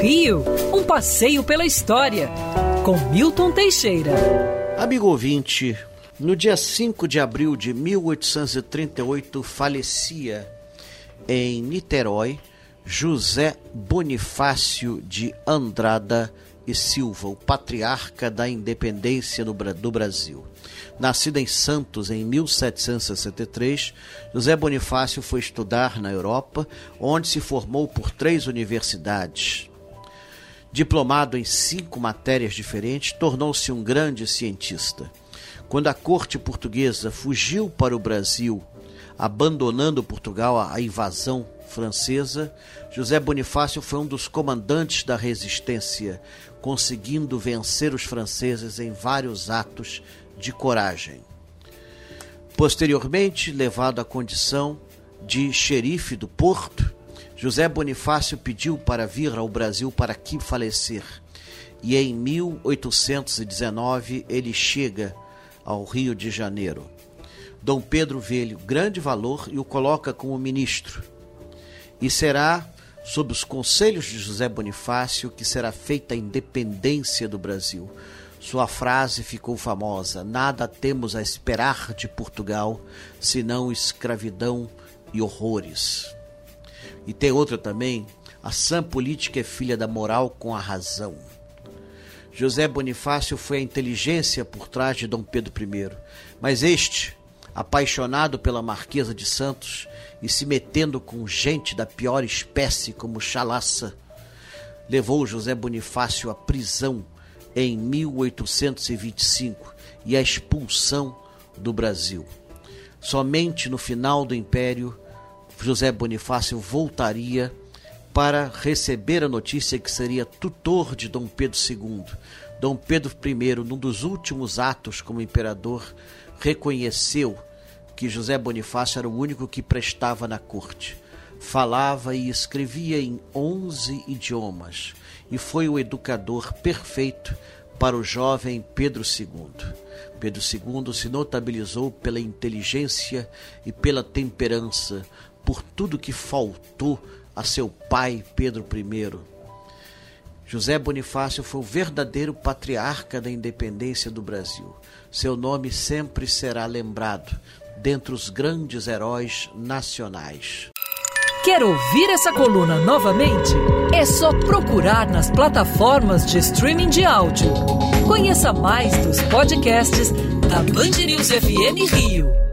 Rio, um passeio pela história, com Milton Teixeira. Amigo ouvinte, no dia 5 de abril de 1838 falecia em Niterói José Bonifácio de Andrada e Silva, o patriarca da independência do Brasil. Nascido em Santos em 1763, José Bonifácio foi estudar na Europa, onde se formou por três universidades. Diplomado em cinco matérias diferentes, tornou-se um grande cientista. Quando a corte portuguesa fugiu para o Brasil, abandonando Portugal à invasão francesa, José Bonifácio foi um dos comandantes da resistência, conseguindo vencer os franceses em vários atos de coragem. Posteriormente, levado à condição de xerife do porto, José Bonifácio pediu para vir ao Brasil para aqui falecer. E em 1819 ele chega ao Rio de Janeiro. Dom Pedro vê-lhe grande valor e o coloca como ministro. E será sob os conselhos de José Bonifácio que será feita a independência do Brasil. Sua frase ficou famosa: Nada temos a esperar de Portugal senão escravidão e horrores. E tem outra também: a sã política é filha da moral com a razão. José Bonifácio foi a inteligência por trás de Dom Pedro I, mas este, apaixonado pela Marquesa de Santos e se metendo com gente da pior espécie como Chalaça, levou José Bonifácio à prisão em 1825 e a expulsão do Brasil. Somente no final do Império, José Bonifácio voltaria para receber a notícia que seria tutor de Dom Pedro II. Dom Pedro I, num dos últimos atos como imperador, reconheceu que José Bonifácio era o único que prestava na corte. Falava e escrevia em onze idiomas e foi o educador perfeito para o jovem Pedro II. Pedro II se notabilizou pela inteligência e pela temperança, por tudo que faltou a seu pai Pedro I. José Bonifácio foi o verdadeiro patriarca da independência do Brasil. Seu nome sempre será lembrado dentre os grandes heróis nacionais. Quer ouvir essa coluna novamente? É só procurar nas plataformas de streaming de áudio. Conheça mais dos podcasts da Band News FM Rio.